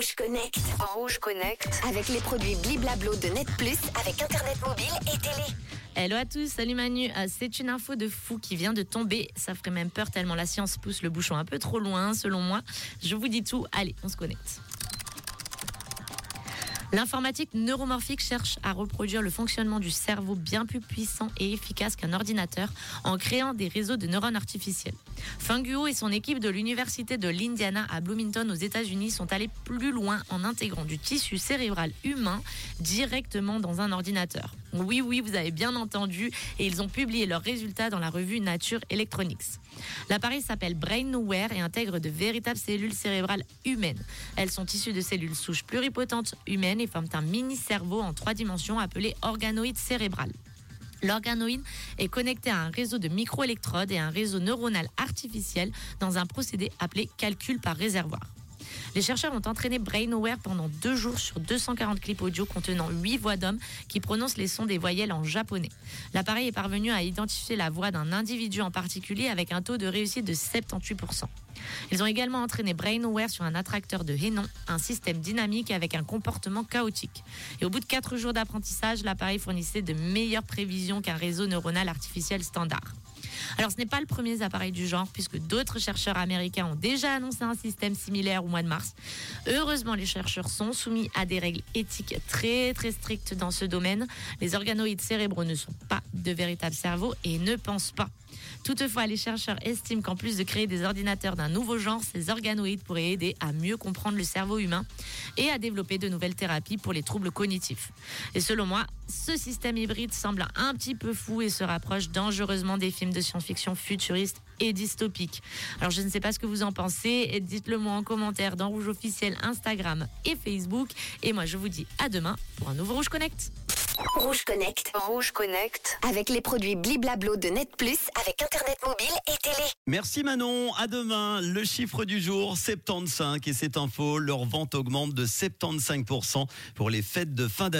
Rouge Connect. Rouge Connect. Avec les produits Bliblablo de Net Plus, avec Internet mobile et télé. Hello à tous, salut Manu. Euh, C'est une info de fou qui vient de tomber. Ça ferait même peur tellement la science pousse le bouchon un peu trop loin, selon moi. Je vous dis tout. Allez, on se connecte. L'informatique neuromorphique cherche à reproduire le fonctionnement du cerveau bien plus puissant et efficace qu'un ordinateur en créant des réseaux de neurones artificiels. Funguo et son équipe de l'université de l'Indiana à Bloomington aux États-Unis sont allés plus loin en intégrant du tissu cérébral humain directement dans un ordinateur. Oui, oui, vous avez bien entendu, et ils ont publié leurs résultats dans la revue Nature Electronics. L'appareil s'appelle BrainWare et intègre de véritables cellules cérébrales humaines. Elles sont issues de cellules souches pluripotentes humaines et forment un mini-cerveau en trois dimensions appelé organoïde cérébral. L'organoïde est connecté à un réseau de microélectrodes et un réseau neuronal artificiel dans un procédé appelé calcul par réservoir. Les chercheurs ont entraîné BrainAware pendant deux jours sur 240 clips audio contenant 8 voix d'hommes qui prononcent les sons des voyelles en japonais. L'appareil est parvenu à identifier la voix d'un individu en particulier avec un taux de réussite de 78%. Ils ont également entraîné BrainAware sur un attracteur de Hénon, un système dynamique avec un comportement chaotique. Et au bout de 4 jours d'apprentissage, l'appareil fournissait de meilleures prévisions qu'un réseau neuronal artificiel standard. Alors ce n'est pas le premier appareil du genre puisque d'autres chercheurs américains ont déjà annoncé un système similaire au mois de mars. Heureusement, les chercheurs sont soumis à des règles éthiques très très strictes dans ce domaine. Les organoïdes cérébraux ne sont pas de véritables cerveaux et ne pensent pas. Toutefois, les chercheurs estiment qu'en plus de créer des ordinateurs d'un nouveau genre, ces organoïdes pourraient aider à mieux comprendre le cerveau humain et à développer de nouvelles thérapies pour les troubles cognitifs. Et selon moi, ce système hybride semble un petit peu fou et se rapproche dangereusement des films de science-fiction futuristes et dystopiques. Alors je ne sais pas ce que vous en pensez, dites-le moi en commentaire dans Rouge officiel Instagram et Facebook. Et moi je vous dis à demain pour un nouveau Rouge Connect. Rouge Connect. Rouge Connect. Avec les produits Bliblablo de Net Plus, avec Internet mobile et télé. Merci Manon, à demain. Le chiffre du jour, 75. Et cette info, leur vente augmente de 75% pour les fêtes de fin d'année.